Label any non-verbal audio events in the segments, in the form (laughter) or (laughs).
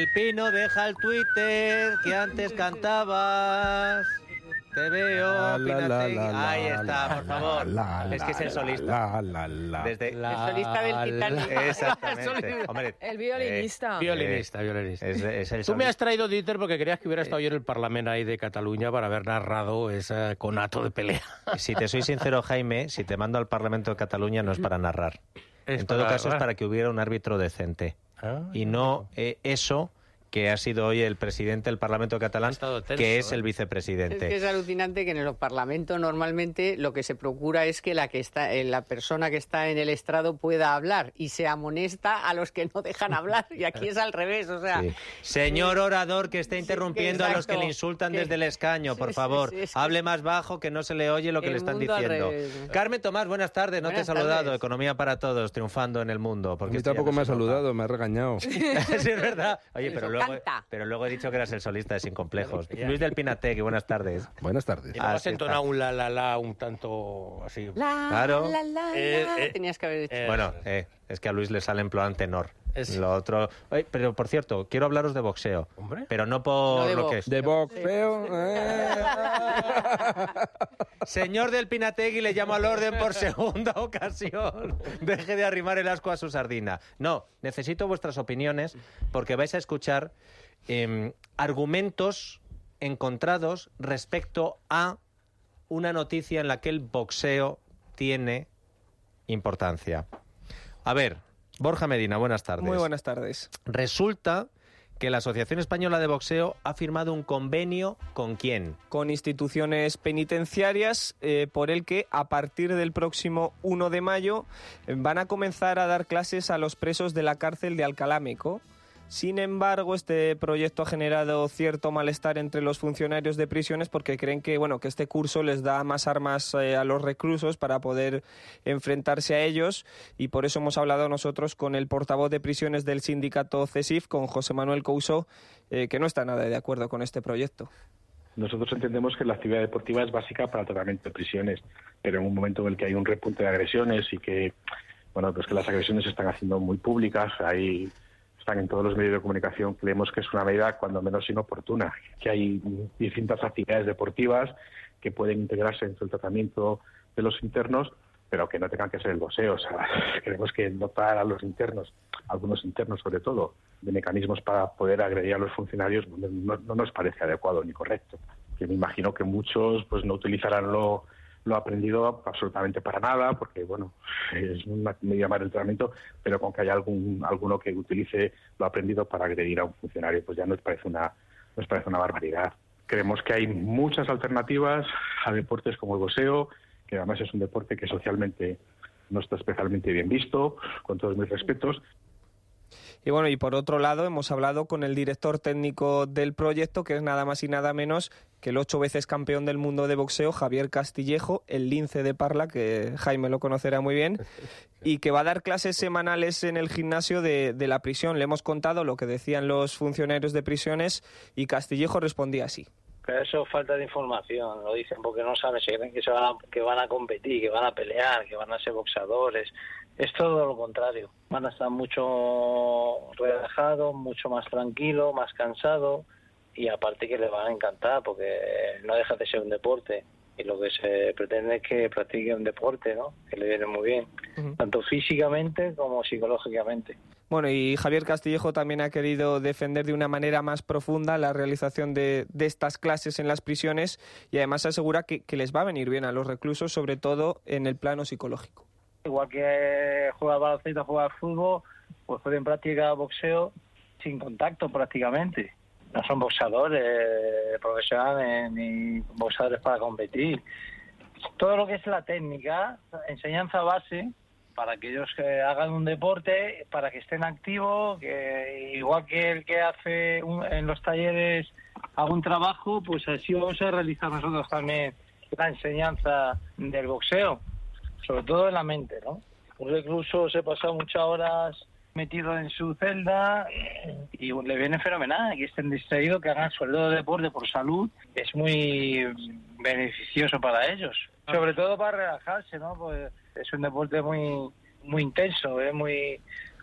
El Pino deja el Twitter que antes cantabas. Te veo, Pinategui. Ahí está, por favor. es que es el solista. Desde... El solista del Titanic. (laughs) Exactamente. Hombre, El violinista. Violinista, violinista. es, es el Tú me has traído Dieter porque querías que hubiera estado yo en el Parlamento ahí de Cataluña para haber narrado ese conato de pelea. Si te soy sincero, Jaime, si te mando al Parlamento de Cataluña no es para narrar. Es en todo para caso es para que hubiera un árbitro decente. Ah, y no eh, eso que ha sido hoy el presidente del Parlamento catalán, que es ¿eh? el Es vicepresidente. que es alucinante que en los parlamentos normalmente lo que se procura es que la que está eh, la persona que está en el estrado pueda hablar y se amonesta a los que no dejan hablar y aquí es al revés, o sea, Sí. Señor orador que está Sí, interrumpiendo que a los que le insultan Que- desde el escaño, por Sí, favor, sí, es que- hable más bajo que no se le oye lo que El le están diciendo. Carmen Tomás, buenas tardes, no Buenas te he saludado, tardes. Economía para todos, triunfando en el mundo. A Porque mí esto ya tampoco me ha saludado, me ha regañado. (laughs) sí, es verdad. Oye, pero Eso, luego, pero luego he dicho que eras el solista de Sin Complejos. Luis del Pinategui, buenas tardes. Buenas tardes. Y luego has entonado un la la la un tanto así. la, Claro. la, la, Eh, la. eh, tenías que haber hecho. eh, Bueno, eh, es que a Luis le sale en plan tenor. Es- Lo otro. Pero por cierto, quiero hablaros de boxeo. Hombre. Pero no por No lo que es. De boxeo. eh. (laughs) Señor del Pinategui, le llamo al orden por segunda ocasión. (laughs) Deje de arrimar el asco a su sardina. No, necesito vuestras opiniones porque vais a escuchar em, argumentos encontrados respecto a una noticia en la que el boxeo tiene importancia. A ver, Borja Medina, buenas tardes. Muy buenas tardes. Resulta que la Asociación Española de Boxeo ha firmado un convenio con quién? Con instituciones penitenciarias eh, por el que a partir del próximo 1 de mayo eh, van a comenzar a dar clases a los presos de la cárcel de Alcalámico. Sin embargo, este proyecto ha generado cierto malestar entre los funcionarios de prisiones porque creen que, bueno, que este curso les da más armas eh, a los reclusos para poder enfrentarse a ellos y por eso hemos hablado nosotros con el portavoz de prisiones del sindicato CESIF, con José Manuel Couso, eh, que no está nada de acuerdo con este proyecto. Nosotros entendemos que la actividad deportiva es básica para el tratamiento de prisiones, pero en un momento en el que hay un repunte de agresiones y que, bueno, pues que las agresiones se están haciendo muy públicas, ahí están en todos los medios de comunicación, creemos que es una medida cuando menos inoportuna, que hay distintas actividades deportivas que pueden integrarse dentro del tratamiento de los internos, pero que no tengan que ser el boxeo. O sea, (laughs) creemos que dotar a los internos, a algunos internos sobre todo, de mecanismos para poder agredir a los funcionarios no, no nos parece adecuado ni correcto. Que me imagino que muchos pues no utilizarán lo, lo aprendido absolutamente para nada, porque bueno, es una medida más del entrenamiento, pero con que haya algún alguno que utilice lo aprendido para agredir a un funcionario, pues ya nos parece una nos parece una barbaridad. Creemos que hay muchas alternativas a deportes como el boxeo, que además es un deporte que socialmente no está especialmente bien visto, con todos mis respetos, Y bueno, y por otro lado, hemos hablado con el director técnico del proyecto, que es nada más y nada menos que el ocho veces campeón del mundo de boxeo, Javier Castillejo, el lince de Parla, que Jaime lo conocerá muy bien, (laughs) y que va a dar clases semanales en el gimnasio de, de la prisión. Le hemos contado lo que decían los funcionarios de prisiones y Castillejo respondía así. Pero eso es falta de información, lo dicen porque no saben, se creen que, se van a, que van a competir, que van a pelear, que van a ser boxadores. Es todo lo contrario. Van a estar mucho relajados, mucho más tranquilos, más cansados y aparte que les van a encantar porque no deja de ser un deporte y lo que se pretende es que practique un deporte, ¿no? Que le viene muy bien, tanto físicamente como psicológicamente. Bueno, y Javier Castillejo también ha querido defender de una manera más profunda la realización de, de estas clases en las prisiones y además asegura que, que les va a venir bien a los reclusos, sobre todo en el plano psicológico. Igual que juega al baloncesto, juega al fútbol, pues pueden practicar boxeo sin contacto prácticamente. No son boxeadores profesionales ni boxeadores para competir. Todo lo que es la técnica, enseñanza base, para que ellos eh, hagan un deporte, para que estén activos, que igual que el que hace un- en los talleres algún trabajo, pues así vamos a realizar nosotros también la enseñanza del boxeo sobre todo en la mente, ¿no? Un recluso se pasa muchas horas metido en su celda y le viene fenomenal que estén distraídos, que hagan sobre todo deporte por salud, es muy beneficioso para ellos. Sobre todo para relajarse, ¿no? Pues es un deporte muy muy intenso, es muy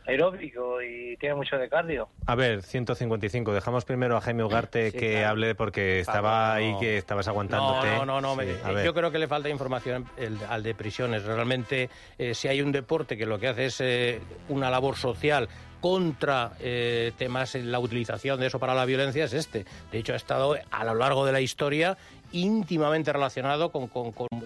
aeróbico y tiene mucho de cardio. A ver, 155. Dejamos primero a Jaime Ugarte Sí, que claro. hable porque Por estaba ahí no. que estabas No, aguantándote. no, no, no. Sí, me- a ver. yo creo que le falta información el- al de prisiones. Realmente, eh, si hay un deporte que lo que hace es eh, una labor social contra eh, temas en la utilización de eso para la violencia es este. De hecho, ha estado a lo largo de la historia íntimamente relacionado con,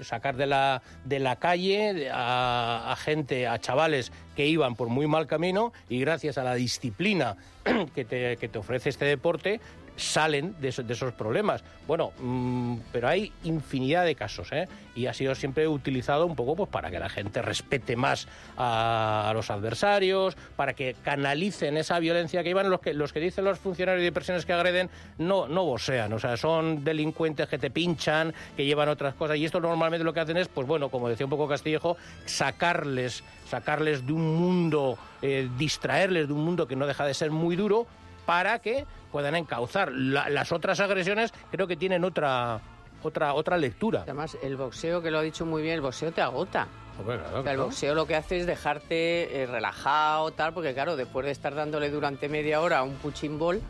sacar de la, de la calle a, a gente, a chavales que iban por muy mal camino y gracias a la disciplina (clears throat) que te, que te ofrece este deporte salen de, eso- de esos problemas. Bueno, mm, pero hay infinidad de casos, ¿eh? Y ha sido siempre utilizado un poco pues, para que la gente respete más a, a los adversarios, para que canalicen esa violencia que iban los que, los que dicen los funcionarios de personas que agreden, no, no vocean, o sea, son delincuentes que te pinchan, que llevan otras cosas, y esto normalmente lo que hacen es, pues bueno, como decía un poco Castillejo, sacarles, sacarles de un mundo, eh, distraerles de un mundo que no deja de ser muy duro, para que puedan encauzar. La- las otras agresiones creo que tienen otra otra otra lectura. Además, el boxeo, que lo ha dicho muy bien, el boxeo te agota. Hombre, claro, O sea, el boxeo lo que hace es dejarte eh, relajado, tal, porque claro, después de estar dándole durante media hora un punching ball,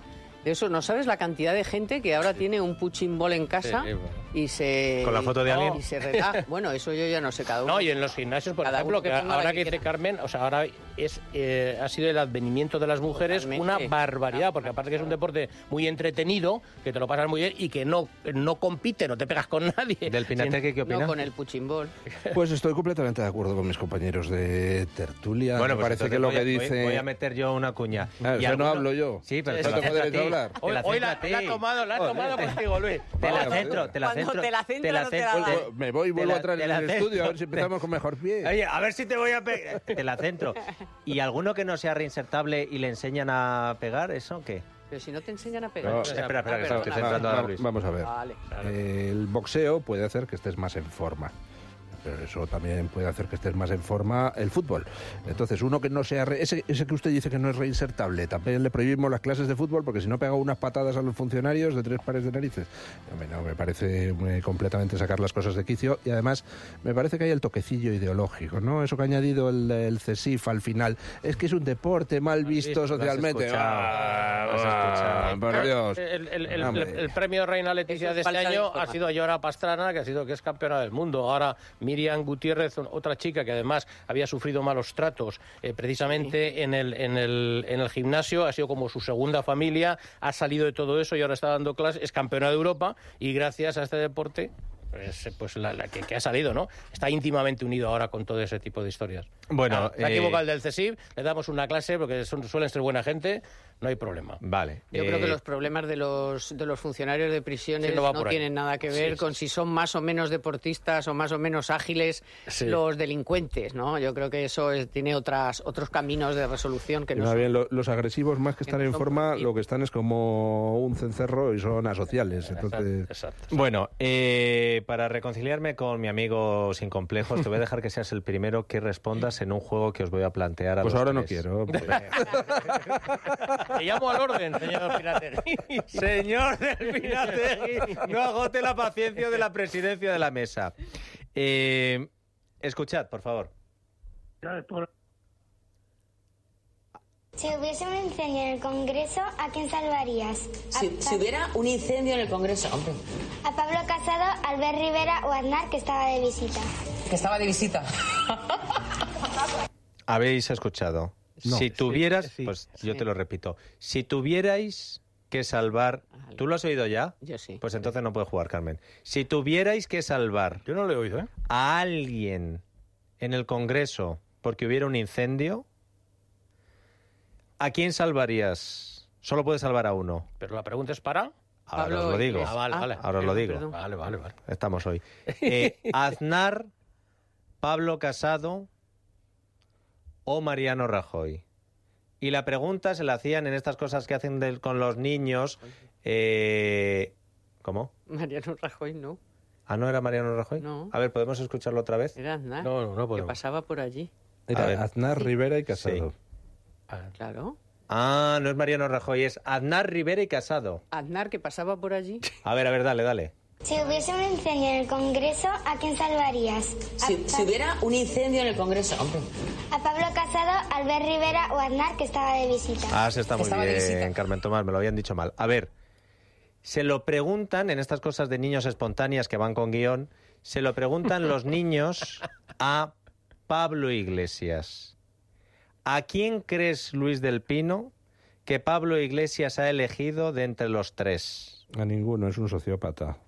de eso, ¿no sabes la cantidad de gente que ahora tiene un punching ball en casa Sí, sí, bueno. Y se... ¿Con la foto de alguien? Y se relaja. Bueno, eso yo ya no sé, cada uno. No, y en los gimnasios, por Cada ejemplo, que ahora que que dice. Carmen, o sea, ahora es eh, ha sido el advenimiento de las mujeres Totalmente. una barbaridad, porque aparte que es un deporte muy entretenido, que te lo pasas muy bien y que no, no compite, no te pegas con nadie. ¿Del Pinateque qué opina? No con el punching ball. (laughs) Pues estoy completamente de acuerdo con mis compañeros de tertulia. Bueno, pues parece que lo voy a- que dice... Voy, a meter yo una cuña. Ah, no hablo yo. Sí, pero Sí, te tengo derecho a hablar. Te Hoy, la la, la ha tomado, la ha tomado contigo, Luis. Te la centro, te la centro. te la centra, no te la centro- me voy y vuelvo la- a traer te en el centro. estudio, a ver si empezamos con mejor pie. (laughs) Oye, a ver si te voy a pegar. Te la centro. ¿Y alguno que no sea reinsertable y le enseñan a pegar? ¿Eso qué? Pero si no te enseñan a pegar. No. Espera, espera, que Ah, a Luis. Vamos a ver. Vale. El boxeo puede hacer que estés más en forma. Pero eso también puede hacer que estés más en forma el fútbol. Entonces, uno que no sea... re- ese, ese que usted dice que no es reinsertable, también le prohibimos las clases de fútbol porque si no pega unas patadas a los funcionarios de tres pares de narices. No, me parece eh, completamente sacar las cosas de quicio y además me parece que hay el toquecillo ideológico, ¿no? Eso que ha añadido el, el CESIF al final. Es que es un deporte mal visto Lo has socialmente. escuchado. Ah, Lo has escuchado. por Dios. El, el- el- premio Reina Leticia es de este año ha sido Yora Pastrana, que ha sido que es campeona del mundo. Ahora Miriam Gutiérrez, otra chica que además había sufrido malos tratos eh, precisamente en, el, en, el, en el gimnasio, ha sido como su segunda familia, ha salido de todo eso y ahora está dando clases, es campeona de Europa y gracias a este deporte pues, eh, pues la, la que, que ha salido, ¿no? Está íntimamente unido ahora con todo ese tipo de historias. Bueno, Ah, se ha eh, equivocado el del CESIF, le damos una clase porque son- suelen ser buena gente, no hay problema. Vale. Yo creo que eh, los problemas de los, de los funcionarios de prisiones Sí, no, tienen nada que ver Sí, con si son más o menos deportistas o más o menos ágiles Sí. los delincuentes, ¿no? Yo creo que eso es- tiene otras, otros caminos de resolución que no son- bien, lo- los agresivos, más que que estar no en forma, lo que están es como un cencerro y son asociales. Entonces, Exacto. Bueno, eh, para reconciliarme con mi amigo sin complejos, te voy a dejar que seas el primero que respondas en un juego que os voy a plantear a pues los ahora no quiero. (laughs) (laughs) Te llamo al orden, señor Pinategui. Señor del Pinategui, no agote la paciencia de la presidencia de la mesa. Eh, escuchad, por favor. Si hubiese un incendio en el Congreso, ¿a quién salvarías? ¿A, Si, si hubiera un incendio en el Congreso, hombre, a Pablo Casado, Albert Rivera o Aznar, que estaba de visita? que estaba de visita. Habéis escuchado. No. si tuvieras, sí, pues yo te lo repito, si tuvierais que salvar, ¿tú lo has oído ya? Yo sí. Pues entonces no puede jugar, Carmen. Si tuvierais que salvar Yo no lo he oído, ¿eh? a alguien en el Congreso porque hubiera un incendio, ¿a quién salvarías? Solo puedes salvar a uno. Pero la pregunta es para... Ahora Pablo os lo digo. Ah, vale, vale. Ahora os lo digo. perdón. Vale, vale, vale. Estamos hoy. (laughs) Eh, Aznar, Pablo Casado o Mariano Rajoy. Y la pregunta se la hacían en estas cosas que hacen del- con los niños. eh, ¿Cómo? Mariano Rajoy no, ¿Ah, no era Mariano Rajoy? No. A ver, ¿podemos escucharlo otra vez? era Aznar, No, no, no que podemos. pasaba por allí. Era ver. Aznar, Rivera y Casado. Claro. Ah, no es Mariano Rajoy, es Aznar Rivera y Casado. Aznar que pasaba por allí. A ver, a ver, dale, dale. Si hubiese un incendio en el Congreso, ¿a quién salvarías? ¿A, Si, hubiera un incendio en el Congreso, hombre. a Pablo Casado, Albert Rivera o Aznar, que estaba de visita? Ah, se está muy Estaba bien. Carmen Tomás, me lo habían dicho mal. A ver, se lo preguntan en estas cosas de niños espontáneas que van con guion, se lo preguntan los (laughs) niños a Pablo Iglesias. ¿A quién crees, Luis del Pino, que Pablo Iglesias ha elegido de entre los tres? A ninguno, es un sociópata. (laughs)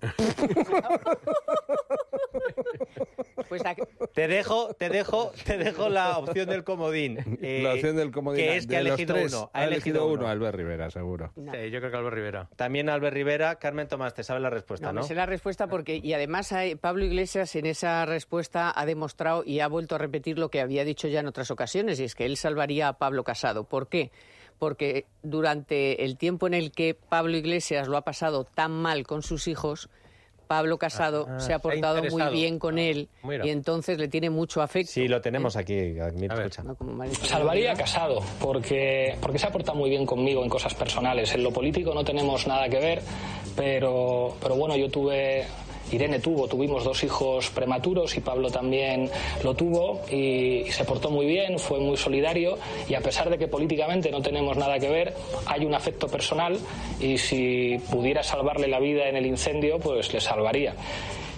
Pues Te dejo, te dejo, te dejo la opción del comodín. eh, la opción del comodín. Que es que ha elegido tres, uno. Ha elegido uno, Albert Rivera, seguro. Sí, yo creo que Albert Rivera. También Albert Rivera. Carmen Tomás, te sabe la respuesta, No, ¿no? sé la respuesta porque, y además hay- Pablo Iglesias en esa respuesta ha demostrado y ha vuelto a repetir lo que había dicho ya en otras ocasiones, y es que él salvaría a Pablo Casado. ¿Por qué? Porque durante el tiempo en el que Pablo Iglesias lo ha pasado tan mal con sus hijos, Pablo Casado Ah, se se ha portado muy bien con él mira. y entonces le tiene mucho afecto. Sí, lo tenemos aquí. Mira, escucha. No como María Salvaría a Casado, porque, porque se ha portado muy bien conmigo en cosas personales. En lo político no tenemos nada que ver, pero, pero bueno, yo tuve, Irene tuvo, tuvimos dos hijos prematuros y Pablo también lo tuvo y, y se portó muy bien, fue muy solidario y a pesar de que políticamente no tenemos nada que ver, hay un afecto personal y si pudiera salvarle la vida en el incendio, pues le salvaría.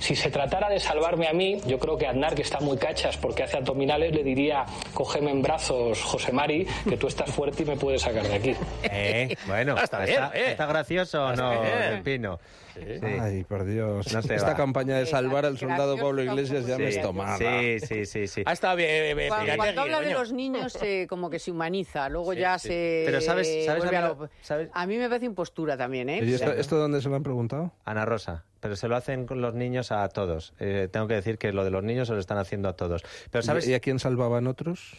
Si se tratara de salvarme a mí, yo creo que Aznar, que está muy cachas porque hace abdominales, le diría, cógeme en brazos, José Mari, que tú estás fuerte y me puedes sacar de aquí. Eh, bueno, Está bien, eh. ¿está gracioso o no, bien. Pino? Sí. Ay, por Dios. No Esta va. campaña de salvar al soldado Pablo Iglesias ya me estomaba. Sí, sí, sí, sí. Ah, está bien. eh, eh, Cuando, cuando habla de los niños, se- como que se humaniza, luego Sí, ya sí. se. Pero ¿sabes- sabes a mí a, lo- lo- sabes? a mí me parece impostura también, ¿eh? ¿Y esto, esto dónde se lo han preguntado? Ana Rosa, pero se lo hacen con los niños a todos. Eh, tengo que decir que lo de los niños se lo están haciendo a todos. Pero ¿sabes? ¿Y a quién salvaban otros?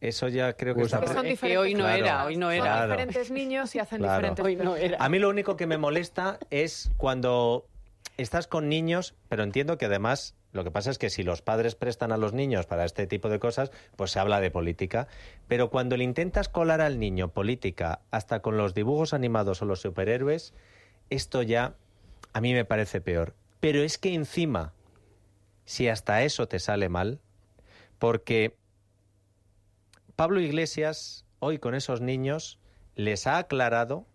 Eso ya creo que Pues está... son Es que diferentes hoy no Claro. era, hoy no era. Diferentes niños y hacen Claro. diferentes Hoy no era. A mí lo único que me molesta es cuando estás con niños, pero entiendo que además lo que pasa es que si los padres prestan a los niños para este tipo de cosas, pues se habla de política. Pero cuando le intentas colar al niño política hasta con los dibujos animados o los superhéroes, esto ya a mí me parece peor. Pero es que encima, si hasta eso te sale mal, porque Pablo Iglesias, hoy con esos niños, les ha aclarado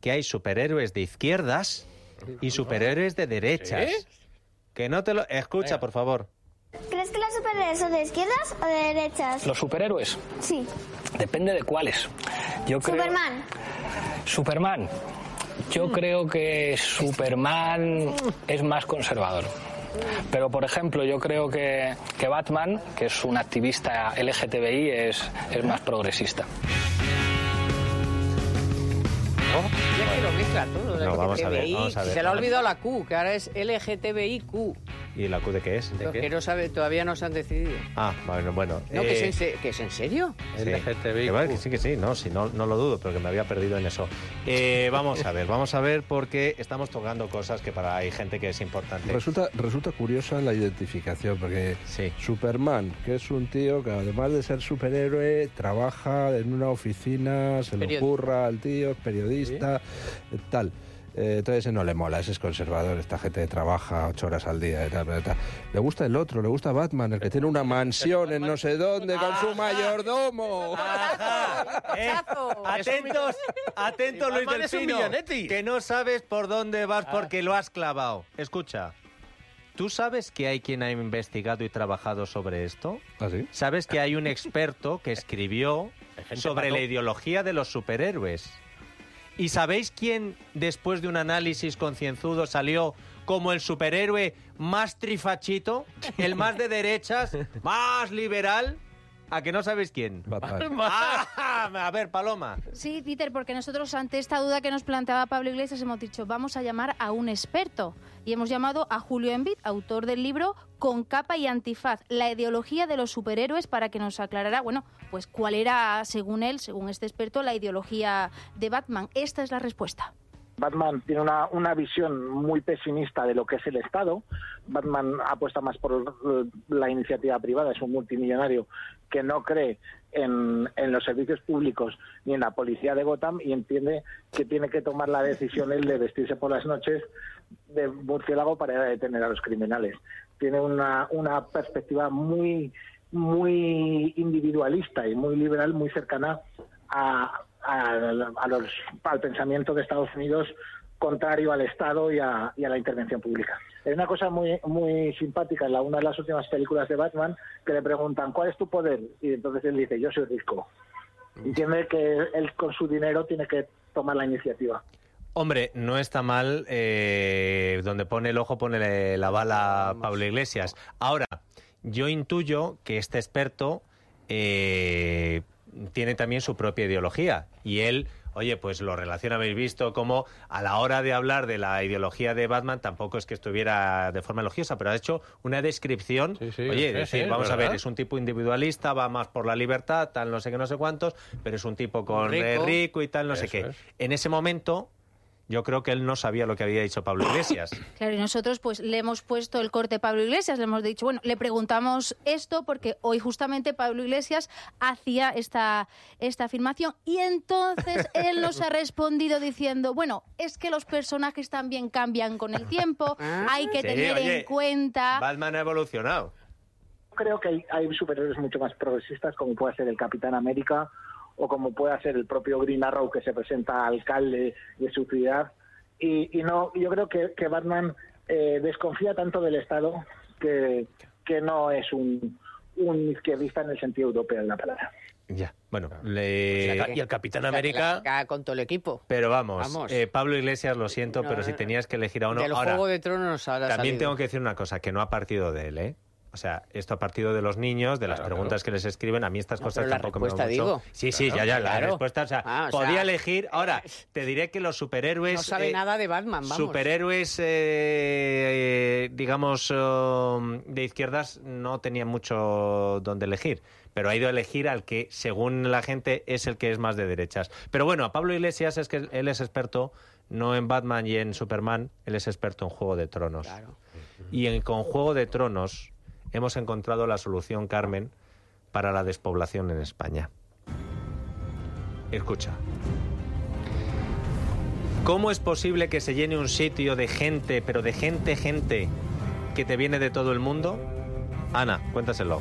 que hay superhéroes de izquierdas y superhéroes de derechas. ¿Sí? Que no te lo... Escucha, por favor. ¿Crees que los superhéroes son de izquierdas o de derechas? Los superhéroes, Sí. depende de cuáles. Yo creo... Superman. Superman. Yo creo que Superman es más conservador. Pero, por ejemplo, yo creo que, que Batman, que es un activista LGTBI, es, es más progresista. Ya que lo mezcla todo. No, vamos a ver, LGTBI, vamos a ver. Se le ha olvidado la Q, que ahora es LGTBIQ. ¿Y la Q de qué es? ¿De Los qué? que no sabe, todavía no se han decidido. Ah, bueno, bueno. No, que, es eh, en se- que es en serio. sí. LGTBIQ. Que vale, que sí, que sí, no, sí, no, no lo dudo, pero que me había perdido en eso. Eh, (laughs) vamos a ver, vamos a ver porque estamos tocando cosas que para hay gente que es importante. Resulta, resulta curiosa la identificación, porque Sí. Superman, que es un tío que además de ser superhéroe, trabaja en una oficina, se le ocurra al tío, es periodista, eh, tal. Eh, entonces ese no le mola, ese es conservador, esta gente trabaja ocho horas al día y tal. Le gusta el otro, le gusta Batman, el que tiene una mansión en no sé dónde con su mayordomo. Eh, atentos, atentos Luis del Pino, millonetti. que no sabes por dónde vas porque lo has clavado. Escucha, ¿tú sabes que hay quien ha investigado y trabajado sobre esto? ¿Ah, sí? ¿Sabes que hay un experto que escribió sobre la ideología de los superhéroes? ¿Y sabéis quién, después de un análisis concienzudo, salió como el superhéroe más trifachito, el más de derechas, más liberal? ¿A que no sabéis quién? Batman. (laughs) Ah, a ver, Paloma. Sí, Peter, porque nosotros ante esta duda que nos planteaba Pablo Iglesias hemos dicho, vamos a llamar a un experto. Y hemos llamado a Julio Envid, autor del libro Con capa y antifaz, la ideología de los superhéroes, para que nos aclarara, bueno, pues cuál era, según él, según este experto, la ideología de Batman. Esta es la respuesta. Batman tiene una, una visión muy pesimista de lo que es el Estado. Batman apuesta más por eh, la iniciativa privada, es un multimillonario que no cree en, en los servicios públicos ni en la policía de Gotham y entiende que tiene que tomar la decisión él de vestirse por las noches de murciélago para detener a los criminales. Tiene una, una perspectiva muy muy individualista y muy liberal, muy cercana a, a, al pensamiento de Estados Unidos contrario al Estado y a, y a, la intervención pública. Es una cosa muy muy simpática en la, una de las últimas películas de Batman que le preguntan ¿cuál es tu poder? Y entonces él dice yo soy rico. Entiende que él con su dinero tiene que tomar la iniciativa. Hombre, no está mal eh, donde pone el ojo pone la bala Pablo Iglesias. Ahora, yo intuyo que este experto eh, tiene también su propia ideología y él oye, pues lo relaciona, habéis visto como a la hora de hablar de la ideología de Batman tampoco es que estuviera de forma elogiosa, pero ha hecho una descripción, Sí, sí, oye, sí, decir, vamos a ver, es un tipo individualista, va más por la libertad, tal, no sé qué, no sé cuántos, pero es un tipo con Rico. eh, rico y tal, no sé qué. es. En ese momento, yo creo que él no sabía lo que había dicho Pablo Iglesias. (coughs) Claro, y nosotros pues le hemos puesto el corte a Pablo Iglesias, le hemos dicho, bueno, le preguntamos esto porque hoy justamente Pablo Iglesias hacía esta, esta afirmación y entonces (laughs) él nos ha respondido diciendo, bueno, es que los personajes también cambian con el tiempo, (laughs) hay que Sí, tener oye, en cuenta... Batman ha evolucionado. Creo que hay, hay superhéroes mucho más progresistas como puede ser el Capitán América o como puede ser el propio Green Arrow que se presenta alcalde de su ciudad. Y, y no, yo creo que, que Batman eh, desconfía tanto del Estado que, que no es un, un izquierdista en el sentido europeo de la palabra. Ya, bueno, le... Y el Capitán O sea, que América... la- con todo el equipo. Pero vamos, Vamos. eh, Pablo Iglesias, lo siento, No, pero si tenías que elegir a uno... Del ahora, Juego de Tronos ahora También salido. tengo que decir una cosa, que no ha partido de él, ¿eh? O sea, esto ha partido de los niños, de las Claro, preguntas que les escriben. A mí estas No, cosas pero la tampoco me respuesta, van mucho. digo. Sí, sí, Claro, ya, ya, la respuesta. O sea, Ah, o podía sea, elegir. Ahora, te diré que los superhéroes. No sabe eh, nada de Batman, vamos. Superhéroes, eh, eh, digamos, eh, de izquierdas no tenían mucho donde elegir, pero ha ido a elegir al que, según la gente, es el que es más de derechas. Pero bueno, a Pablo Iglesias es que él es experto no en Batman y en Superman, él es experto en Juego de Tronos. Claro. Y en, con Juego de Tronos hemos encontrado la solución, Carmen, para la despoblación en España. Escucha. ¿Cómo es posible que se llene un sitio de gente, pero de gente, gente, que te viene de todo el mundo? Ana, cuéntaselo.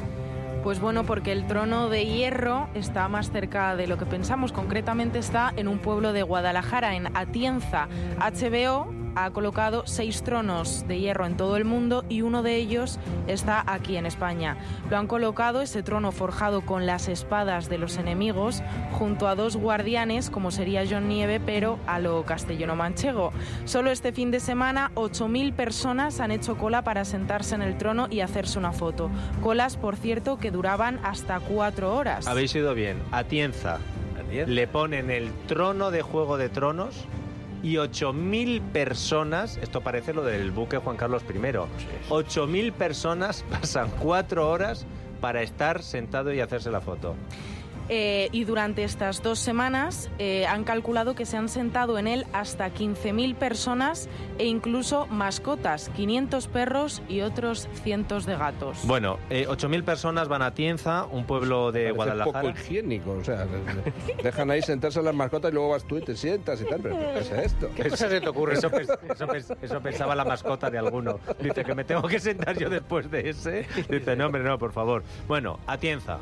Pues bueno, porque el trono de hierro está más cerca de lo que pensamos. Concretamente está en un pueblo de Guadalajara, en Atienza. HBO ha colocado seis tronos de hierro en todo el mundo y uno de ellos está aquí en España. Lo han colocado, ese trono forjado con las espadas de los enemigos, junto a dos guardianes, como sería John Nieve, pero a lo castellano-manchego. Solo este fin de semana, 8.000 personas han hecho cola para sentarse en el trono y hacerse una foto. Colas, por cierto, que duraban hasta cuatro horas. Habéis ido bien. Atienza. Le ponen el trono de Juego de Tronos y 8.000 personas, esto parece lo del buque Juan Carlos I, 8.000 personas (laughs) pasan cuatro horas para estar sentado y hacerse la foto. Eh, y durante estas dos semanas eh, han calculado que se han sentado en él hasta 15.000 personas e incluso mascotas, 500 perros y otros cientos de gatos. Bueno, eh, 8.000 personas van a Tienza, un pueblo de Parece Guadalajara. poco higiénico, o sea, dejan ahí sentarse las mascotas y luego vas tú y te sientas y tal, pero ¿qué es esto? ¿Qué cosa se te ocurre? Eso, pens- eso pens- eso pensaba la mascota de alguno. Dice que me tengo que sentar yo después de ese. (laughs) Dice, no, hombre, no, por favor. Bueno, Atienza,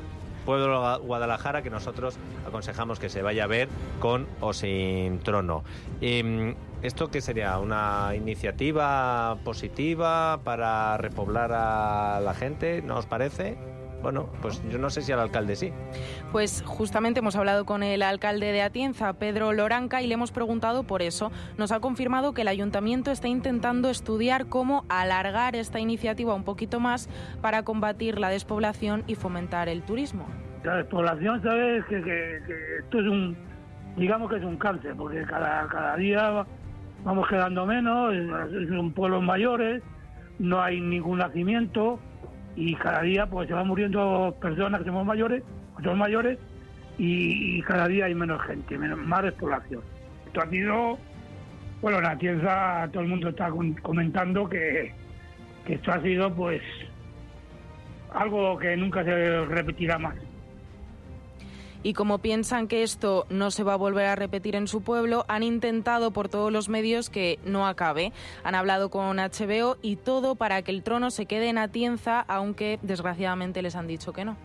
pueblo Guadalajara, que nosotros aconsejamos que se vaya a ver con o sin trono. Em, ¿Esto qué sería? ¿Una iniciativa positiva para repoblar a la gente? ¿No os parece? Bueno, pues yo no sé si al alcalde sí. Pues justamente hemos hablado con el alcalde de Atienza, Pedro Loranca, y le hemos preguntado por eso. Nos ha confirmado que el ayuntamiento está intentando estudiar cómo alargar esta iniciativa un poquito más para combatir la despoblación y fomentar el turismo. La despoblación, sabes que, que- que esto es un, digamos que es un cáncer, porque cada, cada día vamos quedando menos, es- son pueblos mayores, no hay ningún nacimiento y cada día pues se van muriendo personas que somos mayores, mayores y, cada día hay menos gente, menos, más despoblación. Esto ha sido, bueno, en la tienda todo el mundo está comentando que, que esto ha sido pues algo que nunca se repetirá más. Y como piensan que esto no se va a volver a repetir en su pueblo, han intentado por todos los medios que no acabe. Han hablado con HBO y todo para que el trono se quede en Atienza, aunque desgraciadamente les han dicho que no.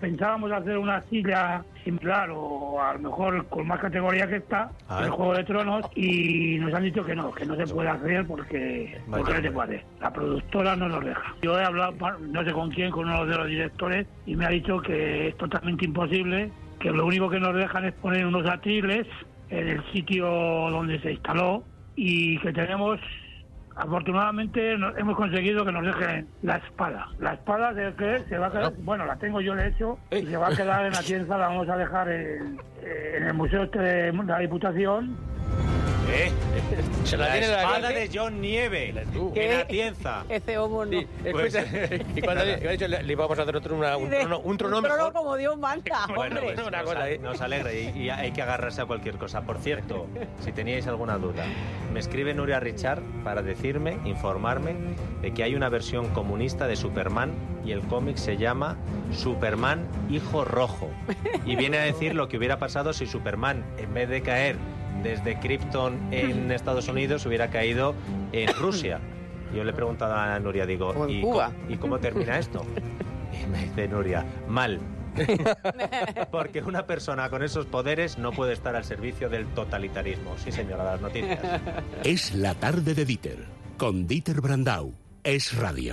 Pensábamos hacer una silla similar o a lo mejor con más categoría que esta, el Juego de Tronos, y nos han dicho que no, que no se puede hacer porque, porque no se puede. La productora no nos deja. Yo he hablado, no sé con quién, con uno de los directores, y me ha dicho que es totalmente imposible, que lo único que nos dejan es poner unos atriles en el sitio donde se instaló y que tenemos Afortunadamente hemos conseguido que nos dejen la espada. La espada de que se va a quedar, bueno, la tengo yo de hecho, y se va a quedar en la (laughs) tienda, la vamos a dejar en, en el Museo este de la Diputación. ¿Eh? Se la tiene la espada clase. de John Nieve. En Atienza. Ese homo no. Pues- (laughs) y cuando le, le he dicho, le, le íbamos a hacer otro, una- un, trono, un trono mejor. como Dios manda, (laughs) Bueno, pues Una nos, cosa nos alegra y, y hay que agarrarse a cualquier cosa. Por cierto, si teníais alguna duda, me escribe Nuria Richard para decirme, informarme de que hay una versión comunista de Superman y el cómic se llama Superman Hijo Rojo. Y viene a decir lo que hubiera pasado si Superman, en vez de caer desde Krypton en Estados Unidos, hubiera caído en (coughs) Rusia. Yo le he preguntado a Nuria, digo, O en ¿y, Cuba. ¿y cómo termina esto? Y me dice Nuria, mal. (laughs) Porque una persona con esos poderes no puede estar al servicio del totalitarismo. Sí, señora, las noticias. Es la tarde de Dieter, con Dieter Brandau. Es radio.